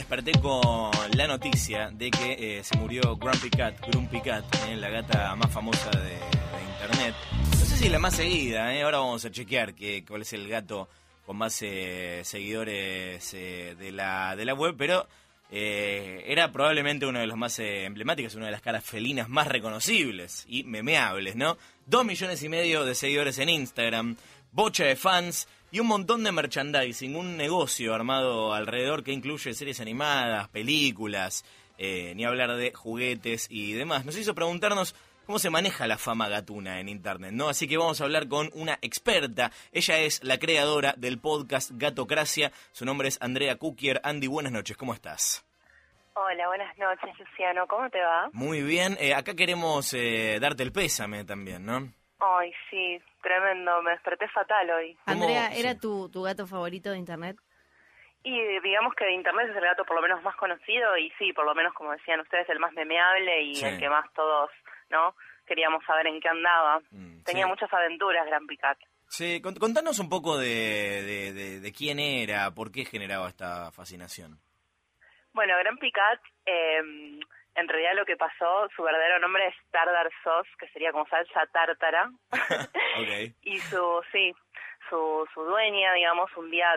desperté con la noticia de que eh, se murió Grumpy Cat, Grumpy Cat, eh, la gata más famosa de, internet. No sé si la más seguida, eh, ahora vamos a chequear que, cuál es el gato con más seguidores de, la, de la web, pero era probablemente uno de los más emblemáticos, una de las caras felinas más reconocibles y memeables, ¿no? Dos millones y medio de seguidores en Instagram, bocha de fans y un montón de merchandising, un negocio armado alrededor que incluye series animadas, películas, eh, ni hablar de juguetes y demás. Nos hizo preguntarnos cómo se maneja la fama gatuna en Internet, ¿no? Así que vamos a hablar con una experta. Ella es la creadora del podcast Gatocracia. Su nombre es Andrea Kukier. Andy, buenas noches, ¿cómo estás? Hola, buenas noches, Luciano. ¿Cómo te va? Muy bien. Eh, acá queremos eh, darte el pésame también, ¿no? Ay, sí, tremendo, me desperté fatal hoy. Andrea, ¿era tu, tu gato favorito de Internet? Y digamos que de Internet es el gato por lo menos más conocido y sí, por lo menos como decían ustedes, el más memeable y el que más todos, ¿no? Queríamos saber en qué andaba. Mm, Tenía muchas aventuras, Gran Picat. Sí, contanos un poco de, de, de, quién era, por qué generaba esta fascinación. Bueno, Gran Picat... Eh, en realidad lo que pasó, su verdadero nombre es Tardar Sauce, que sería como salsa tártara. y su, sí, su, su dueña, digamos, un día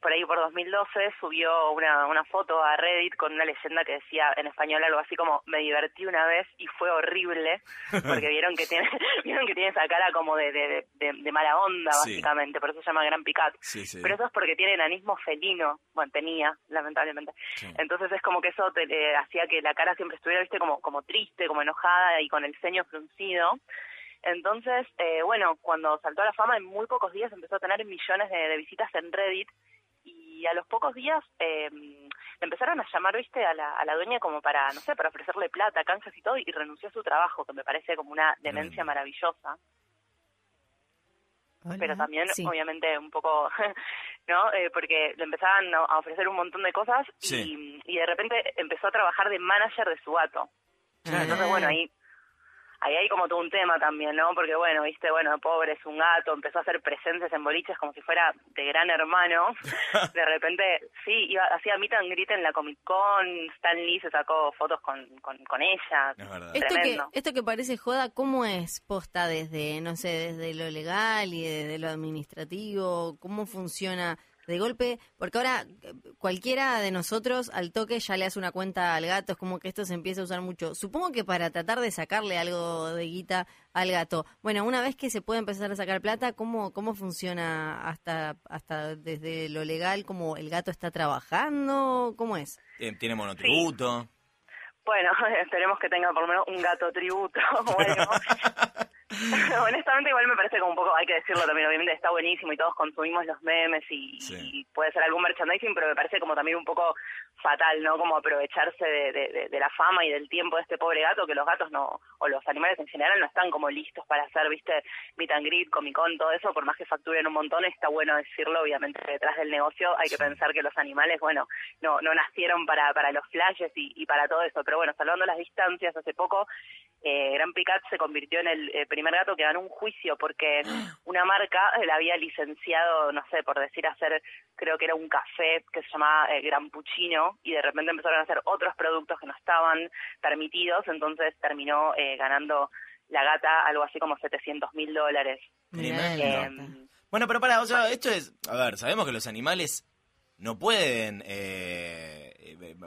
por ahí por 2012 subió una, una foto a Reddit con una leyenda que decía en español algo así como me divertí una vez y fue horrible porque vieron que tiene vieron que tiene esa cara como de, de, de, mala onda básicamente, por eso se llama Gran Picat. Pero eso es porque tiene enanismo felino, bueno, tenía, lamentablemente. Entonces es como que eso te, hacía que la cara siempre estuviera, viste, como, como triste, como enojada y con el ceño fruncido. Entonces, eh, bueno, cuando saltó a la fama, en muy pocos días empezó a tener millones de, visitas en Reddit y a los pocos días eh, empezaron a llamar, viste, a la, a la dueña como para, no sé, para ofrecerle plata, canjes y todo, y renunció a su trabajo, que me parece como una demencia maravillosa. Pero también, obviamente, un poco, ¿no? Eh, porque le empezaban a ofrecer un montón de cosas y, y de repente empezó a trabajar de manager de su gato. Entonces, bueno, ahí ahí hay como todo un tema también, ¿no? Porque bueno, viste, bueno, pobre es un gato, empezó a hacer presencias en boliches como si fuera de gran hermano. De repente, sí, iba, hacía meet and greet en la Comic Con, Stan Lee se sacó fotos con, con, ella. esto que, esto que parece joda, ¿cómo es posta desde, no sé, desde lo legal y desde lo administrativo? ¿Cómo funciona? De golpe, porque ahora eh, cualquiera de nosotros al toque ya le hace una cuenta al gato, es como que esto se empieza a usar mucho. Supongo que para tratar de sacarle algo de guita al gato. Bueno, una vez que se puede empezar a sacar plata, ¿cómo, cómo funciona hasta, hasta desde lo legal? ¿Cómo el gato está trabajando? ¿Cómo es? ¿Tiene monotributo? Bueno, esperemos que tenga por lo menos un gato tributo. Bueno, Honestamente, igual me parece como un poco, hay que decirlo también, obviamente está buenísimo y todos consumimos los memes y, puede ser algún merchandising, pero me parece como también un poco fatal, ¿no? Como aprovecharse de, de, la fama y del tiempo de este pobre gato, que los gatos no, o los animales en general no están como listos para hacer, viste, meet and greet, Comic Con, todo eso, por más que facturen un montón, está bueno decirlo, obviamente detrás del negocio hay que pensar que los animales, bueno, no, no nacieron para, para los flashes y, y para todo eso, pero bueno, salvando las distancias, hace poco eh, Gran Picat se convirtió en el eh, primer gato que ganó un juicio porque una marca le había licenciado, no sé, por decir hacer, creo que era un café que se llamaba eh, Gran Puccino y de repente empezaron a hacer otros productos que no estaban permitidos, entonces terminó eh, ganando la gata algo así como 700 mil dólares. Em, bueno, pero para, o sea, esto es, a ver, sabemos que los animales no pueden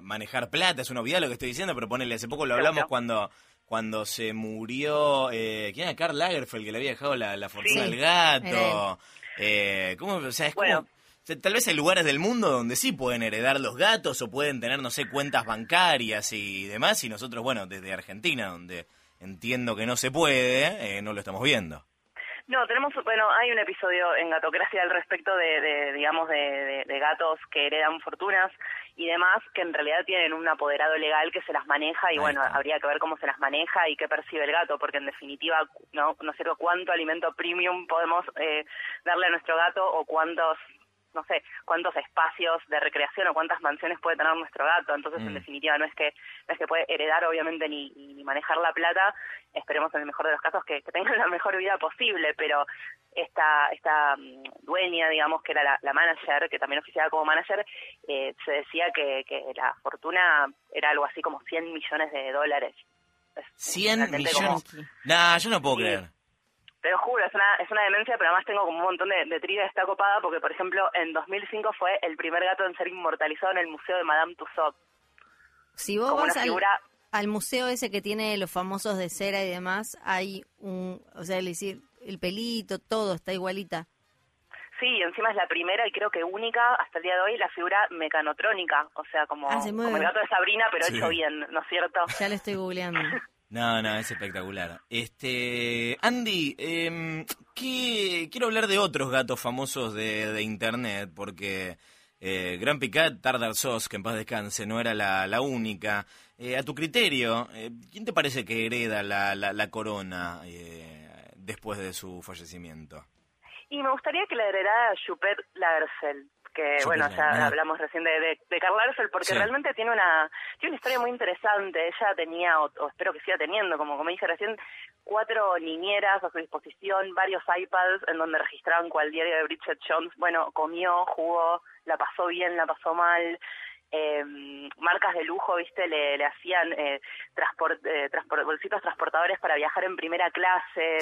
manejar plata, es una obviedad lo que estoy diciendo, pero ponele, hace poco lo hablamos cuando cuando se murió, eh, ¿quién era? Karl Lagerfeld, que le había dejado la, fortuna al gato. Eh, ¿Cómo? O sea, es como... tal vez hay lugares del mundo donde sí pueden heredar los gatos o pueden tener, no sé, cuentas bancarias y demás, y nosotros, bueno, desde Argentina, donde entiendo que no se puede, eh, no lo estamos viendo. No, tenemos, bueno, hay un episodio en Gatocracia al respecto de, digamos, de, gatos que heredan fortunas y demás, que en realidad tienen un apoderado legal que se las maneja y bueno, habría que ver cómo se las maneja y qué percibe el gato, porque en definitiva, no, no sé cuánto alimento premium podemos eh, darle a nuestro gato o cuántos no sé, cuántos espacios de recreación o cuántas mansiones puede tener nuestro gato. Entonces, en mm. definitiva, no es que no es que puede heredar, obviamente, ni, ni manejar la plata. Esperemos, en el mejor de los casos, que, que tengan la mejor vida posible, pero esta, esta mm, dueña, digamos, que era la, la manager, que también oficiaba como manager, eh, se decía que, que la fortuna era algo así como 100 millones de dólares. 100 millones. Nah, yo no puedo creer. Te lo juro, es una, es una demencia, pero además tengo como un montón de, de trivia está copada porque, por ejemplo, en 2005 fue el primer gato en ser inmortalizado en el Museo de Madame Tussauds. Si vos vas al, museo ese que tiene los famosos de cera y demás, hay un, o sea, decir, el pelito, todo está igualita. Sí, encima es la primera y creo que única hasta el día de hoy la figura mecanotrónica, o sea, como, ah, como el gato de Sabrina, pero hecho bien, ¿no es cierto? Ya le estoy googleando. No, no, es espectacular. Este, Andy, eh, quiero hablar de otros gatos famosos de, de internet, porque eh, Gran Picat, Tardar Sos, que en paz descanse, no era la, la única. Eh, a tu criterio, eh, ¿quién te parece que hereda la, la, la corona eh, después de su fallecimiento? Y me gustaría que la heredara Schubert Lagerfeld que bueno, ya hablamos recién de, de, de Karl porque realmente tiene una tiene una historia muy interesante. Ella tenía, o, espero que siga teniendo, como, como dije recién, cuatro niñeras a su disposición, varios iPads en donde registraban cual diario de Bridget Jones. Bueno, comió, jugó, la pasó bien, la pasó mal. Eh, marcas de lujo, viste, le, le hacían eh, transport, eh, bolsitos transportadores para viajar en primera clase.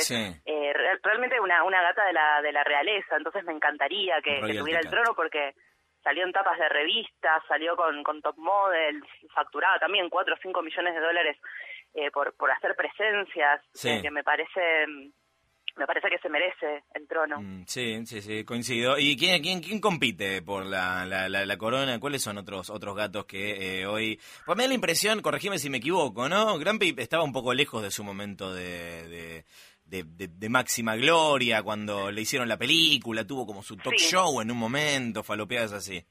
Eh, realmente una, una gata de la, de la realeza, entonces me encantaría que, tuviera el trono porque salió en tapas de revistas, salió con, con top model, facturaba también 4 o 5 millones de dólares eh, por, por hacer presencias, que me parece me parece que se merece el trono. Mm, sí, sí, sí, coincido. ¿Y quién, quién, quién compite por la, la, la, corona? ¿Cuáles son otros otros gatos que eh, hoy... Pues me da la impresión, corregime si me equivoco, ¿no? Grampi estaba un poco lejos de su momento de, de, de, máxima gloria cuando le hicieron la película, tuvo como su talk show en un momento, falopeadas así.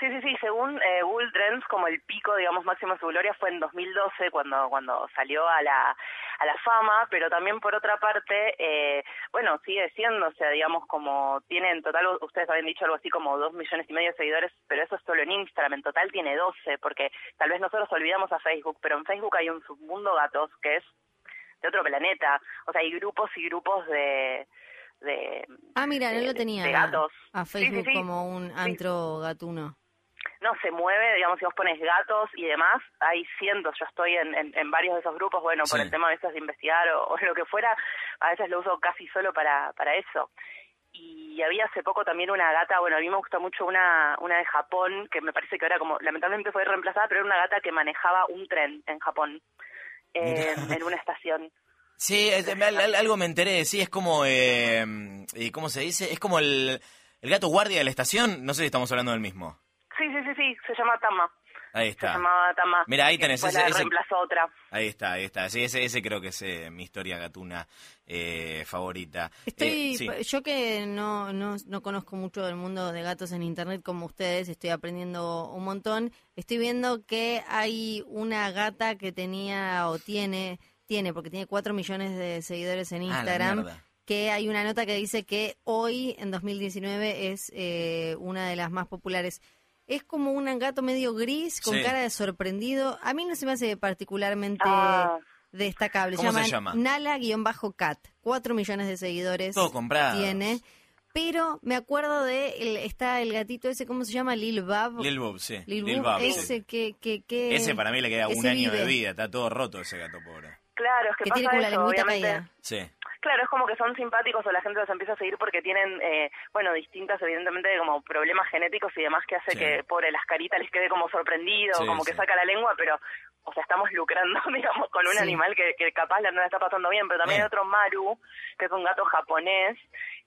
Sí, sí, sí, según eh, Google Trends, como el pico, digamos, máximo de su gloria fue en 2012, cuando, cuando salió a la, a la fama, pero también por otra parte, eh, bueno, sigue siendo, o sea, digamos, como tiene en total, ustedes habían dicho algo así como dos millones y medio de seguidores, pero eso es solo en Instagram, en total tiene 12, porque tal vez nosotros olvidamos a Facebook, pero en Facebook hay un submundo gatos que es de otro planeta, o sea, hay grupos y grupos de... de ah, mira, no lo tenía gatos. a Facebook como un antro gatuno no se mueve, digamos, si vos pones gatos y demás, hay cientos, yo estoy en, en, varios de esos grupos, bueno, por el tema a veces de investigar o, lo que fuera, a veces lo uso casi solo para, para eso. Y había hace poco también una gata, bueno, a mí me gustó mucho una, una de Japón, que me parece que ahora como, lamentablemente fue reemplazada, pero era una gata que manejaba un tren en Japón, en una estación. Sí, algo me enteré, sí, es como, eh, ¿cómo se dice? Es como el, el gato guardia de la estación, no sé si estamos hablando del mismo. Sí, sí, sí, sí, se llama Tama. Ahí está. Se llamaba Tama. Mira, ahí tenés. Ese, ese, reemplazó otra. Ahí está, ahí está. Sí, ese, ese creo que es eh, mi historia gatuna eh, favorita. Estoy, eh, Yo que no, no, no conozco mucho del mundo de gatos en internet como ustedes, estoy aprendiendo un montón. Estoy viendo que hay una gata que tenía o tiene, tiene, porque tiene 4 millones de seguidores en ah, Instagram. que hay una nota que dice que hoy, en 2019, es una de las más populares es como un gato medio gris, con cara de sorprendido. A mí no se me hace particularmente ah. destacable. ¿Cómo se llama? Nala-cat. Cuatro millones de seguidores Todo comprado. tiene. Pero me acuerdo de, el, está el gatito ese, ¿cómo se llama? Lil Bab. Lil Bab, sí. Lil, Bab, ese que, que, que, Ese para mí le queda un año de vida, está todo roto ese gato pobre. Claro, es que, que pasa tiene como la caída. Sí. Claro, es como que son simpáticos o la gente los empieza a seguir porque tienen, eh, bueno, distintas, evidentemente, como problemas genéticos y demás que hace que, pobre, las caritas les quede como sorprendido, como que saca la lengua, pero, o sea, estamos lucrando, digamos, con un animal que, que capaz no la está pasando bien, pero también hay otro Maru, que es un gato japonés,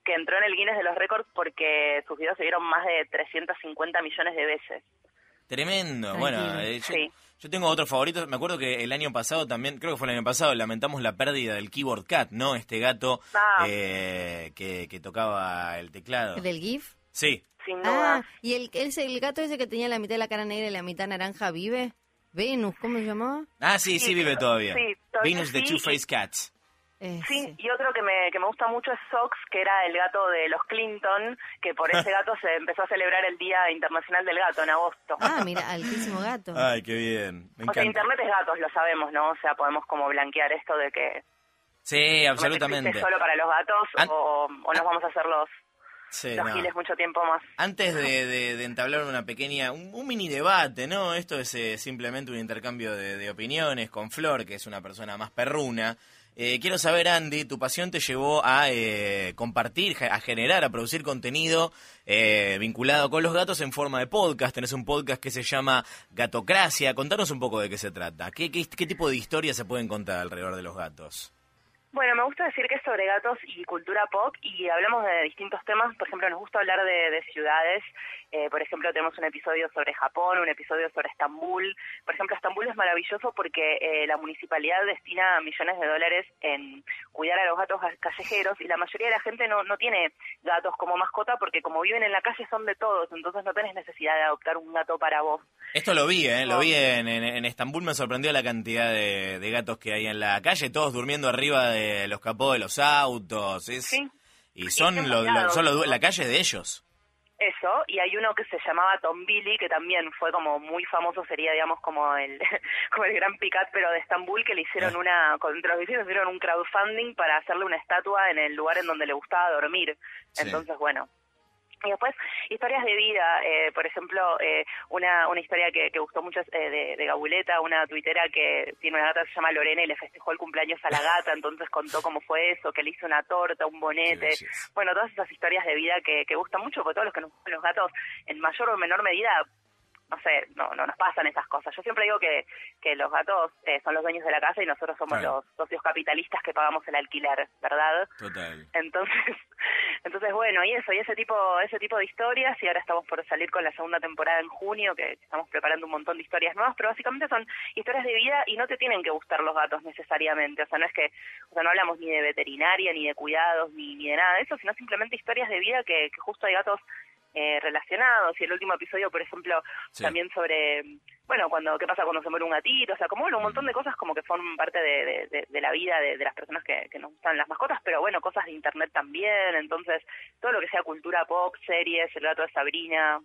que entró en el Guinness de los récords porque sus videos se vieron más de 350 millones de veces. Tremendo. Bueno, eh, yo, tengo otros favoritos. Me acuerdo que el año pasado también, creo que fue el año pasado, lamentamos la pérdida del Keyboard Cat, ¿no? Este gato ah. eh, que, que, tocaba el teclado. ¿Del GIF? Sí. Sin duda. Ah, ¿y el, el, gato ese que tenía la mitad de la cara negra y la mitad naranja vive? Venus, ¿cómo se llamaba? Ah, sí, sí, vive todavía. Venus de Two Face Cats. Eh, sí, y otro que me, que me gusta mucho es Sox, que era el gato de los Clinton, que por ese gato se empezó a celebrar el Día Internacional del Gato en agosto. Ah, mira, altísimo gato. Ay, qué bien. o sea, Internet es gatos, lo sabemos, ¿no? O sea, podemos como blanquear esto de que... Sí, absolutamente. solo para los gatos o, nos vamos a hacer los, giles mucho tiempo más. Antes de, entablar una pequeña, un, mini debate, ¿no? Esto es eh, simplemente un intercambio de, de opiniones con Flor, que es una persona más perruna. Eh, quiero saber, Andy, tu pasión te llevó a eh, compartir, a generar, a producir contenido eh, vinculado con los gatos en forma de podcast. Tenés un podcast que se llama Gatocracia. Contanos un poco de qué se trata. ¿Qué, qué, qué tipo de historias se pueden contar alrededor de los gatos? Bueno, me gusta decir que es sobre gatos y cultura pop y hablamos de distintos temas. Por ejemplo, nos gusta hablar de, ciudades. Eh, por ejemplo, tenemos un episodio sobre Japón, un episodio sobre Estambul. Por ejemplo, Estambul es maravilloso porque eh, la municipalidad destina millones de dólares en cuidar a los gatos callejeros y la mayoría de la gente no, no tiene gatos como mascota porque como viven en la calle son de todos, entonces no tenés necesidad de adoptar un gato para vos. Esto lo vi, ¿eh? Lo vi en, en, Estambul, me sorprendió la cantidad de, de gatos que hay en la calle, todos durmiendo arriba de los capó de los autos. Y son, son la calle de ellos. Eso, y hay uno que se llamaba Tom Billy, que también fue como muy famoso, sería digamos como el como el gran picat, pero de Estambul, que le hicieron ah. una, contra los vecinos hicieron un crowdfunding para hacerle una estatua en el lugar en donde le gustaba dormir. Entonces, bueno, y después, historias de vida, eh, por ejemplo, eh, una, una historia que, que gustó mucho eh, de, de Gabuleta, una tuitera que tiene una gata que se llama Lorena y le festejó el cumpleaños a la gata, entonces contó cómo fue eso, que le hizo una torta, un bonete. Bueno, todas esas historias de vida que, que gustan mucho, porque todos los que nos gustan los gatos, en mayor o menor medida, no sé, no, no nos pasan esas cosas. Yo siempre digo que, que los gatos eh, son los dueños de la casa y nosotros somos los socios capitalistas que pagamos el alquiler, ¿verdad? Total. Entonces, entonces bueno, y eso, y ese tipo, ese tipo de historias, y ahora estamos por salir con la segunda temporada en junio, que estamos preparando un montón de historias nuevas, pero básicamente son historias de vida y no te tienen que gustar los gatos necesariamente, o sea, no es que, o sea, no hablamos ni de veterinaria, ni de cuidados, ni, ni de nada de eso, sino simplemente historias de vida que, que justo hay gatos eh, relacionados y el último episodio, por ejemplo, también sobre, bueno, cuando qué pasa cuando se muere un gatito, o sea, como bueno, un montón de cosas como que forman parte de, de, la vida de, las personas que, que nos gustan las mascotas, pero bueno, cosas de internet también, entonces todo lo que sea cultura pop, series, el gato de Sabrina.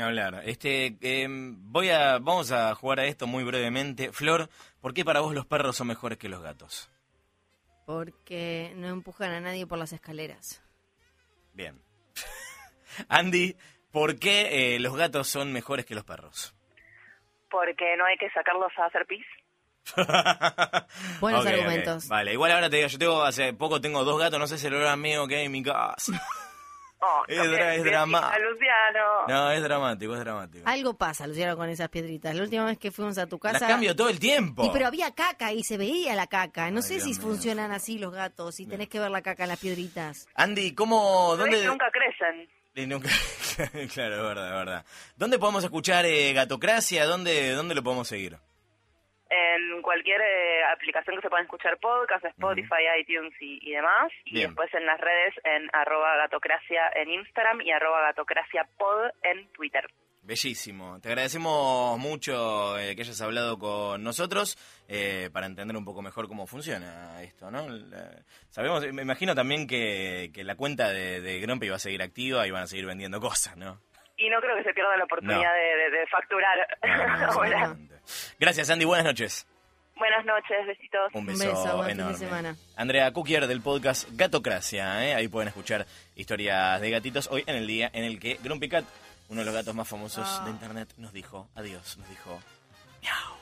Hablar. Este, eh, voy a, vamos a jugar a esto muy brevemente. Flor, ¿por qué para vos los perros son mejores que los gatos? Porque no empujan a nadie por las escaleras. Bien. Andy, ¿por qué eh, los gatos son mejores que los perros? Porque no hay que sacarlos a hacer pis. Buenos argumentos. Vale, igual ahora te digo, yo tengo hace poco tengo dos gatos, no sé si el olor mío que hay en mi casa. Oh, es, dramático. Luciano. No, es dramático, es dramático. Algo pasa, Luciano, con esas piedritas. La última vez que fuimos a tu casa... Las cambio todo el tiempo. Y pero había caca y se veía la caca. No sé si funcionan así los gatos, si tenés que ver la caca en las piedritas. Andy, ¿cómo...? ¿dónde... Nunca crecen. Y nunca... claro, es verdad, es verdad. ¿Dónde podemos escuchar eh, Gatocracia? ¿Dónde, ¿Dónde lo podemos seguir? En cualquier eh, aplicación que se pueda escuchar podcast, Spotify, iTunes y, demás. Y después en las redes en arroba gatocracia en Instagram y arroba gatocraciapod en Twitter. Bellísimo. Te agradecemos mucho eh, que hayas hablado con nosotros eh, para entender un poco mejor cómo funciona esto, ¿no? sabemos, me imagino también que, que la cuenta de, de Grumpy va a seguir activa y van a seguir vendiendo cosas, ¿no? Y no creo que se pierda la oportunidad de, facturar. Gracias, Andy. Buenas noches. Buenas noches, besitos. Un beso, enorme. semana. Andrea Kukier del podcast Gatocracia. ¿eh? Ahí pueden escuchar historias de gatitos hoy en el día en el que Grumpy Cat uno de los gatos más famosos de ah. internet, nos dijo adiós, nos dijo miau.